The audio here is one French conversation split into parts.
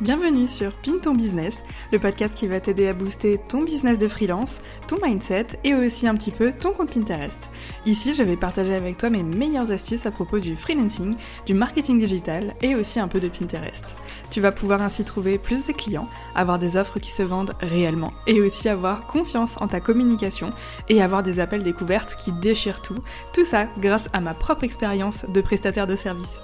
Bienvenue sur Pin ton business, le podcast qui va t'aider à booster ton business de freelance, ton mindset et aussi un petit peu ton compte Pinterest. Ici, je vais partager avec toi mes meilleures astuces à propos du freelancing, du marketing digital et aussi un peu de Pinterest. Tu vas pouvoir ainsi trouver plus de clients, avoir des offres qui se vendent réellement et aussi avoir confiance en ta communication et avoir des appels découvertes qui déchirent tout. Tout ça grâce à ma propre expérience de prestataire de service.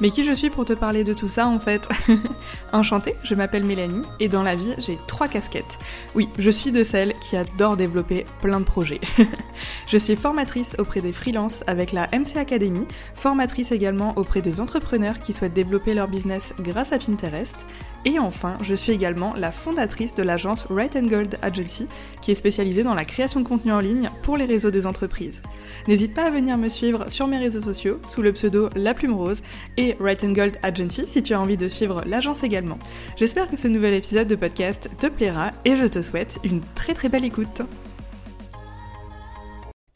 Mais qui je suis pour te parler de tout ça en fait Enchantée, je m'appelle Mélanie et dans la vie j'ai trois casquettes. Oui, je suis de celles qui adorent développer plein de projets. je suis formatrice auprès des freelances avec la MC Academy, formatrice également auprès des entrepreneurs qui souhaitent développer leur business grâce à Pinterest. Et enfin, je suis également la fondatrice de l'agence Right and Gold Agency, qui est spécialisée dans la création de contenu en ligne pour les réseaux des entreprises. N'hésite pas à venir me suivre sur mes réseaux sociaux sous le pseudo La Plume Rose et Right and Gold Agency si tu as envie de suivre l'agence également. J'espère que ce nouvel épisode de podcast te plaira et je te souhaite une très très belle écoute.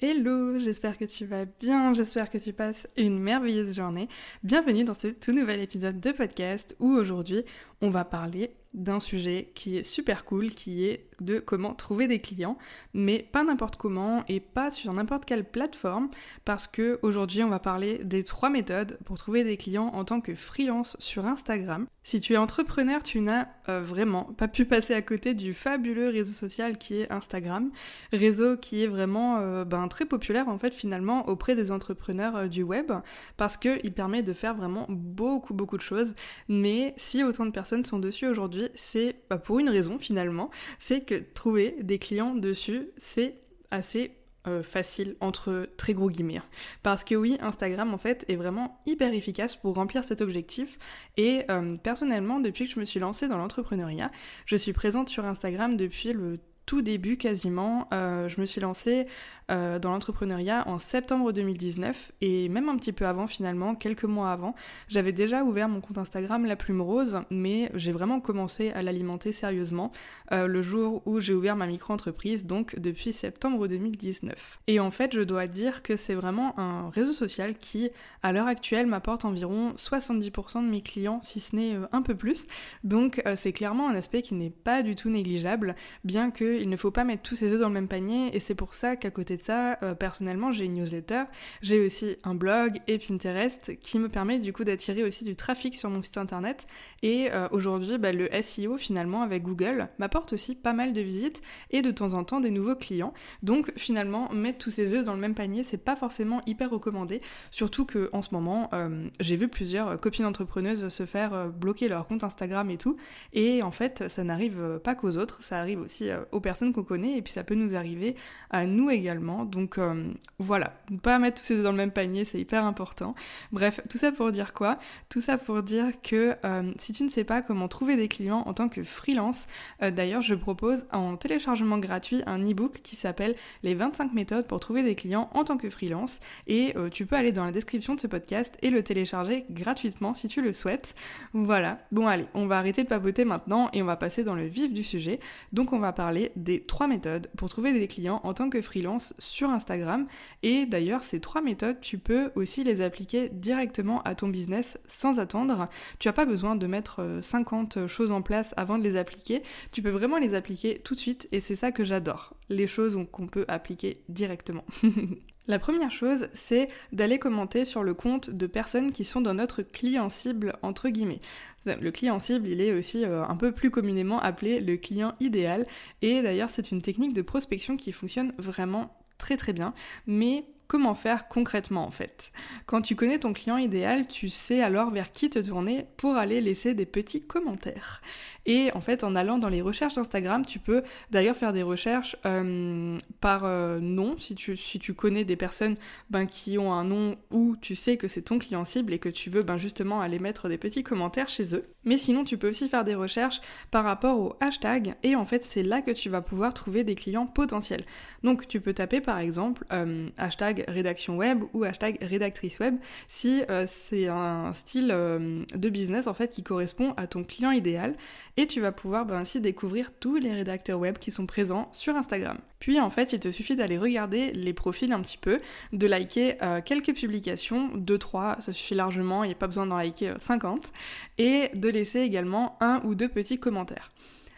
Hello, j'espère que tu vas bien, j'espère que tu passes une merveilleuse journée. Bienvenue dans ce tout nouvel épisode de podcast où aujourd'hui on va parler d'un sujet qui est super cool, qui est de comment trouver des clients, mais pas n'importe comment et pas sur n'importe quelle plateforme, parce que aujourd'hui on va parler des trois méthodes pour trouver des clients en tant que freelance sur Instagram. Si tu es entrepreneur, tu n'as euh, vraiment pas pu passer à côté du fabuleux réseau social qui est Instagram, réseau qui est vraiment euh, ben, très populaire en fait finalement auprès des entrepreneurs euh, du web, parce qu'il permet de faire vraiment beaucoup beaucoup de choses, mais si autant de personnes sont dessus aujourd'hui, c'est bah, pour une raison finalement, c'est que trouver des clients dessus, c'est assez euh, facile entre très gros guillemets. Parce que oui, Instagram en fait est vraiment hyper efficace pour remplir cet objectif. Et euh, personnellement, depuis que je me suis lancée dans l'entrepreneuriat, je suis présente sur Instagram depuis le tout début quasiment. Euh, je me suis lancée euh, dans l'entrepreneuriat en septembre 2019 et même un petit peu avant finalement, quelques mois avant, j'avais déjà ouvert mon compte Instagram La Plume Rose, mais j'ai vraiment commencé à l'alimenter sérieusement euh, le jour où j'ai ouvert ma micro-entreprise, donc depuis septembre 2019. Et en fait, je dois dire que c'est vraiment un réseau social qui, à l'heure actuelle, m'apporte environ 70% de mes clients, si ce n'est un peu plus. Donc c'est clairement un aspect qui n'est pas du tout négligeable, bien que il ne faut pas mettre tous ses œufs dans le même panier et c'est pour ça qu'à côté de ça, euh, personnellement, j'ai une newsletter, j'ai aussi un blog et Pinterest qui me permet du coup d'attirer aussi du trafic sur mon site internet. Et euh, aujourd'hui, bah, le SEO finalement avec Google m'apporte aussi pas mal de visites et de temps en temps des nouveaux clients. Donc finalement, mettre tous ses œufs dans le même panier, c'est pas forcément hyper recommandé, surtout que en ce moment, euh, j'ai vu plusieurs copines entrepreneuses se faire bloquer leur compte Instagram et tout. Et en fait, ça n'arrive pas qu'aux autres, ça arrive aussi aux personnes qu'on connaît et puis ça peut nous arriver à nous également. Donc euh, voilà, ne pas mettre tous ces deux dans le même panier, c'est hyper important. Bref, tout ça pour dire quoi? Tout ça pour dire que euh, si tu ne sais pas comment trouver des clients en tant que freelance, euh, d'ailleurs je propose en téléchargement gratuit un e-book qui s'appelle Les 25 méthodes pour trouver des clients en tant que freelance et tu peux aller dans la description de ce podcast et le télécharger gratuitement si tu le souhaites. Voilà, bon allez, on va arrêter de papoter maintenant et on va passer dans le vif du sujet. Donc on va parler des trois méthodes pour trouver des clients en tant que freelance sur Instagram. Et d'ailleurs, ces trois méthodes, tu peux aussi les appliquer directement à ton business sans attendre. Tu n'as pas besoin de mettre 50 euh, choses en place avant de les appliquer. Tu peux vraiment les appliquer tout de suite et c'est ça que j'adore. Les choses qu'on peut appliquer directement. La première chose, c'est d'aller commenter sur le compte de personnes qui sont dans notre client cible, entre guillemets. Le client cible, il est aussi euh, un peu plus communément appelé le client idéal, et d'ailleurs c'est une technique de prospection qui fonctionne vraiment très très bien, mais comment faire concrètement en fait. Quand tu connais ton client idéal, tu sais alors vers qui te tourner pour aller laisser des petits commentaires. Et en fait, en allant dans les recherches d'Instagram, tu peux d'ailleurs faire des recherches euh, par euh, nom, si tu, connais des personnes ben, qui ont un nom où tu sais que c'est ton client cible et que tu veux ben, justement aller mettre des petits commentaires chez eux. Mais sinon, tu peux aussi faire des recherches par rapport au hashtag et en fait, c'est là que tu vas pouvoir trouver des clients potentiels. Donc, tu peux taper par exemple euh, hashtag rédaction web ou hashtag rédactrice web si c'est un style de business en fait qui correspond à ton client idéal et tu vas pouvoir ben, ainsi découvrir tous les rédacteurs web qui sont présents sur Instagram. Puis en fait, il te suffit d'aller regarder les profils un petit peu, de liker quelques publications, 2-3, ça suffit largement, il n'y a pas besoin d'en liker 50, et de laisser également un ou deux petits commentaires.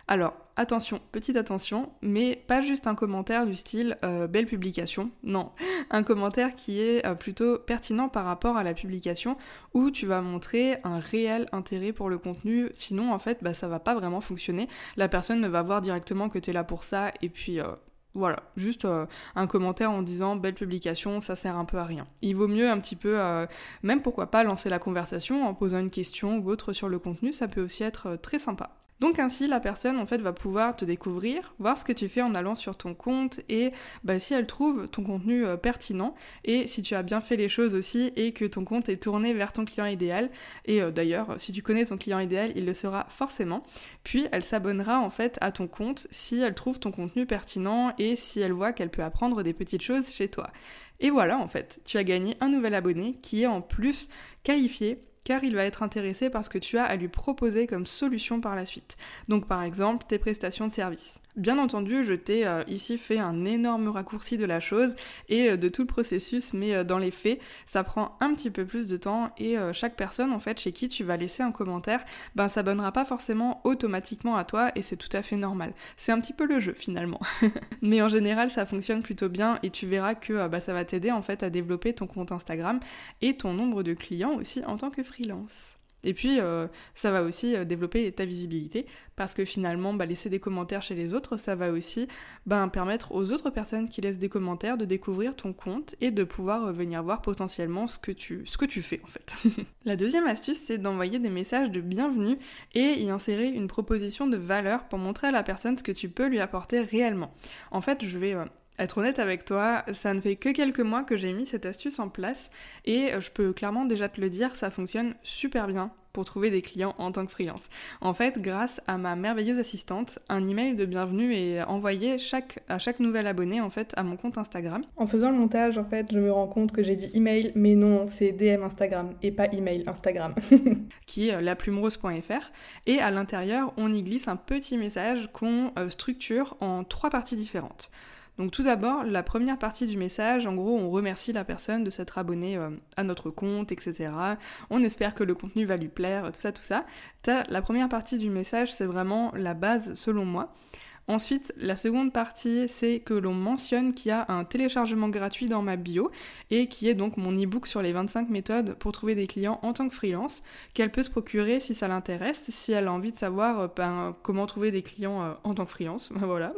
Alors, attention, petite attention, mais pas juste un commentaire du style euh, belle publication, non, un commentaire qui est euh, plutôt pertinent par rapport à la publication où tu vas montrer un réel intérêt pour le contenu, sinon en fait bah, ça va pas vraiment fonctionner, la personne ne va voir directement que tu es là pour ça et puis... Euh, voilà, juste un commentaire en disant belle publication, ça sert un peu à rien. Il vaut mieux un petit peu, même pourquoi pas lancer la conversation en posant une question ou autre sur le contenu, ça peut aussi être très sympa. Donc ainsi, la personne en fait va pouvoir te découvrir, voir ce que tu fais en allant sur ton compte et bah, si elle trouve ton contenu euh, pertinent et si tu as bien fait les choses aussi et que ton compte est tourné vers ton client idéal. Et euh, d'ailleurs, si tu connais ton client idéal, il le sera forcément. Puis elle s'abonnera en fait à ton compte si elle trouve ton contenu pertinent et si elle voit qu'elle peut apprendre des petites choses chez toi. Et voilà en fait, tu as gagné un nouvel abonné qui est en plus qualifié car il va être intéressé par ce que tu as à lui proposer comme solution par la suite. Donc par exemple tes prestations de service. Bien entendu, je t'ai euh, ici fait un énorme raccourci de la chose et euh, de tout le processus, mais euh, dans les faits, ça prend un petit peu plus de temps et chaque personne en fait chez qui tu vas laisser un commentaire, ben s'abonnera pas forcément automatiquement à toi et c'est tout à fait normal. C'est un petit peu le jeu finalement. mais en général, ça fonctionne plutôt bien et tu verras que bah, ça va t'aider en fait à développer ton compte Instagram et ton nombre de clients aussi en tant que freelance. Et puis, euh, ça va aussi euh, développer ta visibilité, parce que finalement, bah, laisser des commentaires chez les autres, ça va aussi bah, permettre aux autres personnes qui laissent des commentaires de découvrir ton compte et de pouvoir euh, venir voir potentiellement ce que tu, ce que tu fais en fait. La deuxième astuce, c'est d'envoyer des messages de bienvenue et y insérer une proposition de valeur pour montrer à la personne ce que tu peux lui apporter réellement. En fait, je vais être honnête avec toi, ça ne fait que quelques mois que j'ai mis cette astuce en place et euh, je peux clairement déjà te le dire, ça fonctionne super bien pour trouver des clients en tant que freelance. En fait, grâce à ma merveilleuse assistante, un email de bienvenue est envoyé chaque, à chaque nouvel abonné en fait à mon compte Instagram. En faisant le montage, en fait, je me rends compte que j'ai dit email, mais non, c'est DM Instagram et pas email Instagram, qui est laplumerose.fr. Et à l'intérieur, on y glisse un petit message qu'on euh, structure en trois parties différentes. Donc tout d'abord, la première partie du message, en gros, on remercie la personne de s'être abonnée euh, à notre compte, etc. On espère que le contenu va lui plaire, tout ça, tout ça. La première partie du message, c'est vraiment la base selon moi. Ensuite, la seconde partie, c'est que l'on mentionne qu'il y a un téléchargement gratuit dans ma bio et qui est donc mon e-book sur les 25 méthodes pour trouver des clients en tant que freelance, qu'elle peut se procurer si ça l'intéresse, si elle a envie de savoir euh, ben, comment trouver des clients euh, en tant que freelance, ben voilà.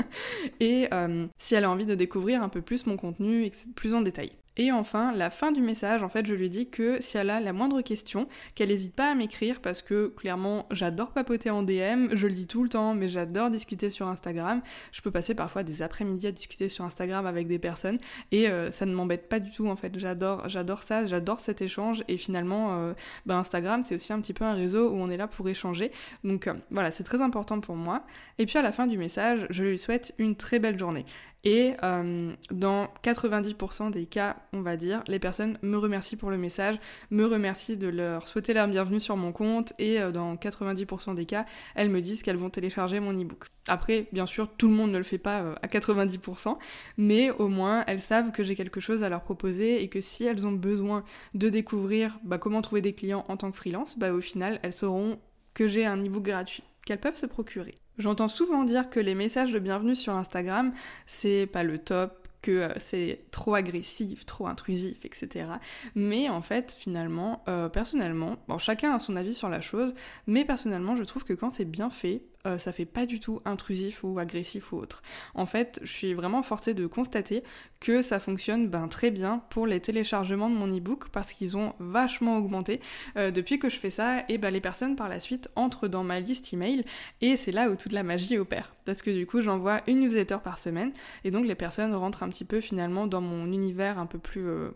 et euh, si elle a envie de découvrir un peu plus mon contenu plus en détail. Et enfin, la fin du message, en fait, je lui dis que si elle a la moindre question, qu'elle n'hésite pas à m'écrire parce que clairement, j'adore papoter en DM, je le dis tout le temps, mais j'adore discuter sur Instagram. Je peux passer parfois des après-midi à discuter sur Instagram avec des personnes et euh, ça ne m'embête pas du tout en fait. J'adore, j'adore ça, j'adore cet échange et finalement, euh, bah, Instagram c'est aussi un petit peu un réseau où on est là pour échanger. Donc euh, voilà, c'est très important pour moi. Et puis à la fin du message, je lui souhaite une très belle journée. Et dans 90% des cas, on va dire, les personnes me remercient pour le message, me remercient de leur souhaiter la bienvenue sur mon compte et euh, dans 90% des cas, elles me disent qu'elles vont télécharger mon e-book. Après, bien sûr, tout le monde ne le fait pas euh, à 90%, mais au moins elles savent que j'ai quelque chose à leur proposer et que si elles ont besoin de découvrir bah, comment trouver des clients en tant que freelance, bah, au final, elles sauront que j'ai un e-book gratuit qu'elles peuvent se procurer. J'entends souvent dire que les messages de bienvenue sur Instagram, c'est pas le top, que euh, c'est trop agressif, trop intrusif, etc. Mais en fait, finalement, euh, personnellement, bon, chacun a son avis sur la chose, mais personnellement, je trouve que quand c'est bien fait, euh, ça fait pas du tout intrusif ou agressif ou autre. En fait, je suis vraiment forcée de constater que ça fonctionne ben, très bien pour les téléchargements de mon e-book parce qu'ils ont vachement augmenté euh, depuis que je fais ça et ben, les personnes par la suite entrent dans ma liste email et c'est là où toute la magie opère. Parce que du coup, j'envoie une newsletter par semaine et donc les personnes rentrent un petit peu finalement dans mon univers un peu plus... Euh,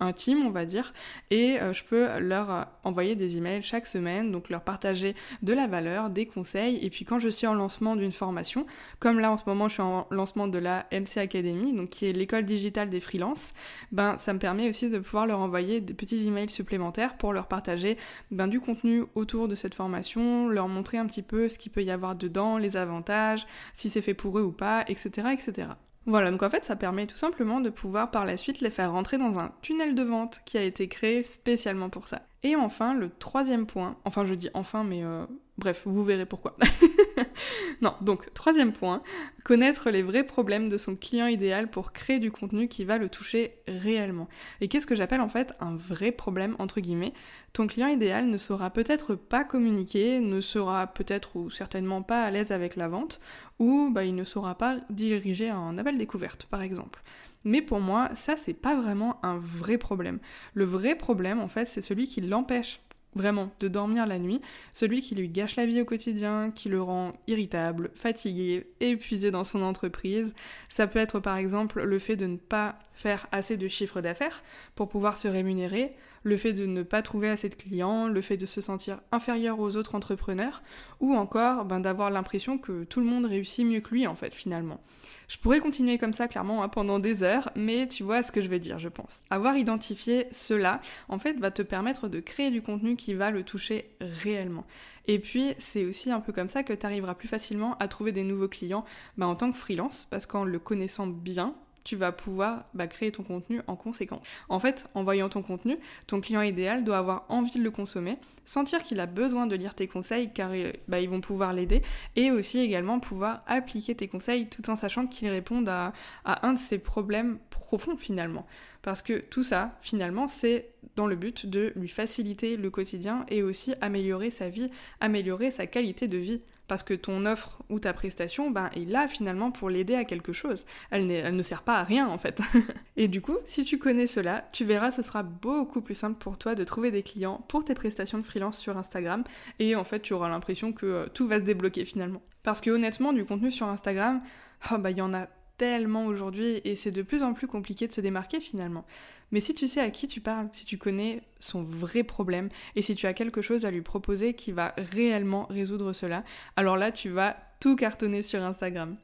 intime, on va dire, et euh, je peux leur euh, envoyer des emails chaque semaine, donc leur partager de la valeur, des conseils, et puis quand je suis en lancement d'une formation, comme là en ce moment je suis en lancement de la MC Academy, donc qui est l'école digitale des freelances, ben ça me permet aussi de pouvoir leur envoyer des petits emails supplémentaires pour leur partager ben, du contenu autour de cette formation, leur montrer un petit peu ce qu'il peut y avoir dedans, les avantages, si c'est fait pour eux ou pas, etc. etc. Voilà, donc en fait, ça permet tout simplement de pouvoir par la suite les faire rentrer dans un tunnel de vente qui a été créé spécialement pour ça. Et enfin, le troisième point, enfin je dis enfin, mais euh, bref, vous verrez pourquoi. non, donc troisième point, connaître les vrais problèmes de son client idéal pour créer du contenu qui va le toucher réellement. Et qu'est-ce que j'appelle en fait un vrai problème entre guillemets? Ton client idéal ne saura peut-être pas communiquer, ne sera peut-être ou certainement pas à l'aise avec la vente, ou bah, il ne saura pas diriger un appel découverte par exemple. Mais pour moi, ça, c'est pas vraiment un vrai problème. Le vrai problème, en fait, c'est celui qui l'empêche vraiment de dormir la nuit, celui qui lui gâche la vie au quotidien, qui le rend irritable, fatigué, épuisé dans son entreprise. Ça peut être par exemple le fait de ne pas faire assez de chiffre d'affaires pour pouvoir se rémunérer, le fait de ne pas trouver assez de clients, le fait de se sentir inférieur aux autres entrepreneurs, ou encore ben, d'avoir l'impression que tout le monde réussit mieux que lui en fait finalement. Je pourrais continuer comme ça clairement hein, pendant des heures, mais tu vois ce que je veux dire, je pense. Avoir identifié cela, en fait, va te permettre de créer du contenu qui va le toucher réellement. Et puis, c'est aussi un peu comme ça que tu arriveras plus facilement à trouver des nouveaux clients bah, en tant que freelance, parce qu'en le connaissant bien, tu vas pouvoir bah, créer ton contenu en conséquence. En fait, en voyant ton contenu, ton client idéal doit avoir envie de le consommer, sentir qu'il a besoin de lire tes conseils car euh, bah, ils vont pouvoir l'aider et aussi également pouvoir appliquer tes conseils tout en sachant qu'ils répondent à, à un de ses problèmes profonds finalement. Parce que tout ça, finalement, c'est dans le but de lui faciliter le quotidien et aussi améliorer sa vie, améliorer sa qualité de vie parce que ton offre ou ta prestation ben, est là finalement pour l'aider à quelque chose. Elle, ne sert pas à rien en fait. et du coup, si tu connais cela, tu verras, ce sera beaucoup plus simple pour toi de trouver des clients pour tes prestations de freelance sur Instagram et en fait tu auras l'impression que euh, tout va se débloquer finalement. Parce que honnêtement, du contenu sur Instagram, oh, bah, il y en a tellement aujourd'hui et c'est de plus en plus compliqué de se démarquer finalement. Mais si tu sais à qui tu parles, si tu connais son vrai problème et si tu as quelque chose à lui proposer qui va réellement résoudre cela, alors là tu vas tout cartonner sur Instagram.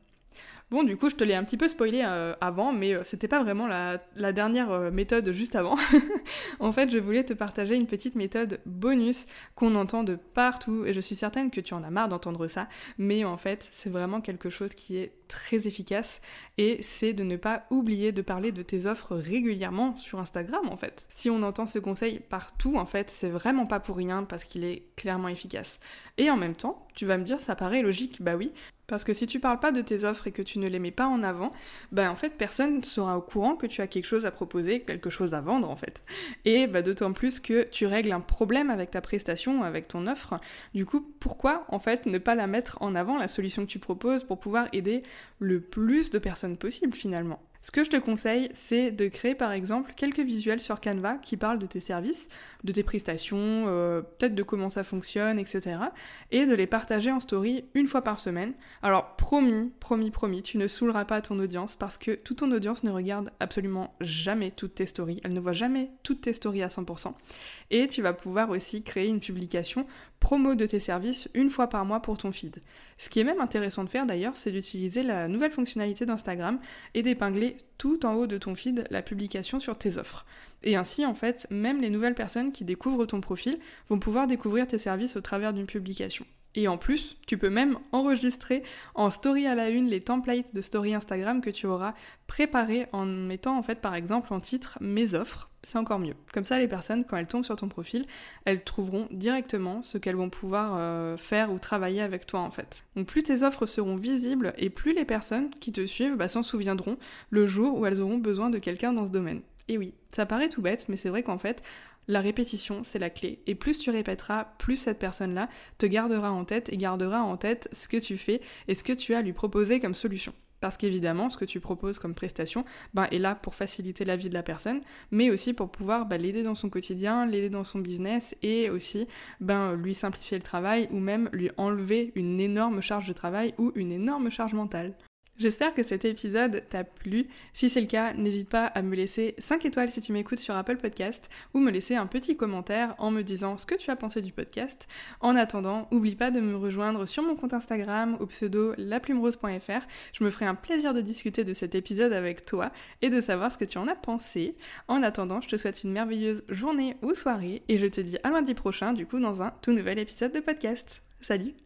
Bon, du coup, je te l'ai un petit peu spoilé euh, avant, mais euh, c'était pas vraiment la, dernière euh, méthode juste avant. en fait, je voulais te partager une petite méthode bonus qu'on entend de partout, et je suis certaine que tu en as marre d'entendre ça, mais en fait, c'est vraiment quelque chose qui est très efficace, et c'est de ne pas oublier de parler de tes offres régulièrement sur Instagram, en fait. Si on entend ce conseil partout, en fait, c'est vraiment pas pour rien, parce qu'il est clairement efficace. Et en même temps, tu vas me dire, ça paraît logique, bah oui, parce que si tu parles pas de tes offres et que tu ne les mets pas en avant, ben en fait personne ne sera au courant que tu as quelque chose à proposer, quelque chose à vendre en fait. Et bah, d'autant plus que tu règles un problème avec ta prestation, avec ton offre. Du coup, pourquoi en fait ne pas la mettre en avant, la solution que tu proposes, pour pouvoir aider le plus de personnes possible finalement? Ce que je te conseille, c'est de créer par exemple quelques visuels sur Canva qui parlent de tes services, de tes prestations, euh, peut-être de comment ça fonctionne, etc. Et de les partager en story une fois par semaine. Alors promis, promis, promis, tu ne saouleras pas ton audience parce que toute ton audience ne regarde absolument jamais toutes tes stories. Elle ne voit jamais toutes tes stories à 100%. Et tu vas pouvoir aussi créer une publication promo de tes services une fois par mois pour ton feed. Ce qui est même intéressant de faire d'ailleurs, c'est d'utiliser la nouvelle fonctionnalité d'Instagram et d'épingler tout en haut de ton feed la publication sur tes offres. Et ainsi, en fait, même les nouvelles personnes qui découvrent ton profil vont pouvoir découvrir tes services au travers d'une publication. Et en plus, tu peux même enregistrer en story à la une les templates de story Instagram que tu auras préparés en mettant en fait par exemple en titre mes offres. C'est encore mieux. Comme ça, les personnes, quand elles tombent sur ton profil, elles trouveront directement ce qu'elles vont pouvoir euh, faire ou travailler avec toi en fait. Donc plus tes offres seront visibles et plus les personnes qui te suivent bah, s'en souviendront le jour où elles auront besoin de quelqu'un dans ce domaine. Et oui, ça paraît tout bête, mais c'est vrai qu'en fait, la répétition, c'est la clé. Et plus tu répéteras, plus cette personne-là te gardera en tête et gardera en tête ce que tu fais et ce que tu as à lui proposer comme solution. Parce qu'évidemment, ce que tu proposes comme prestation ben, est là pour faciliter la vie de la personne, mais aussi pour pouvoir ben, l'aider dans son quotidien, l'aider dans son business et aussi ben, lui simplifier le travail ou même lui enlever une énorme charge de travail ou une énorme charge mentale. J'espère que cet épisode t'a plu. Si c'est le cas, n'hésite pas à me laisser 5 étoiles si tu m'écoutes sur Apple Podcast ou me laisser un petit commentaire en me disant ce que tu as pensé du podcast. En attendant, oublie pas de me rejoindre sur mon compte Instagram au pseudo laplumerose.fr. Je me ferai un plaisir de discuter de cet épisode avec toi et de savoir ce que tu en as pensé. En attendant, je te souhaite une merveilleuse journée ou soirée et je te dis à lundi prochain du coup dans un tout nouvel épisode de podcast. Salut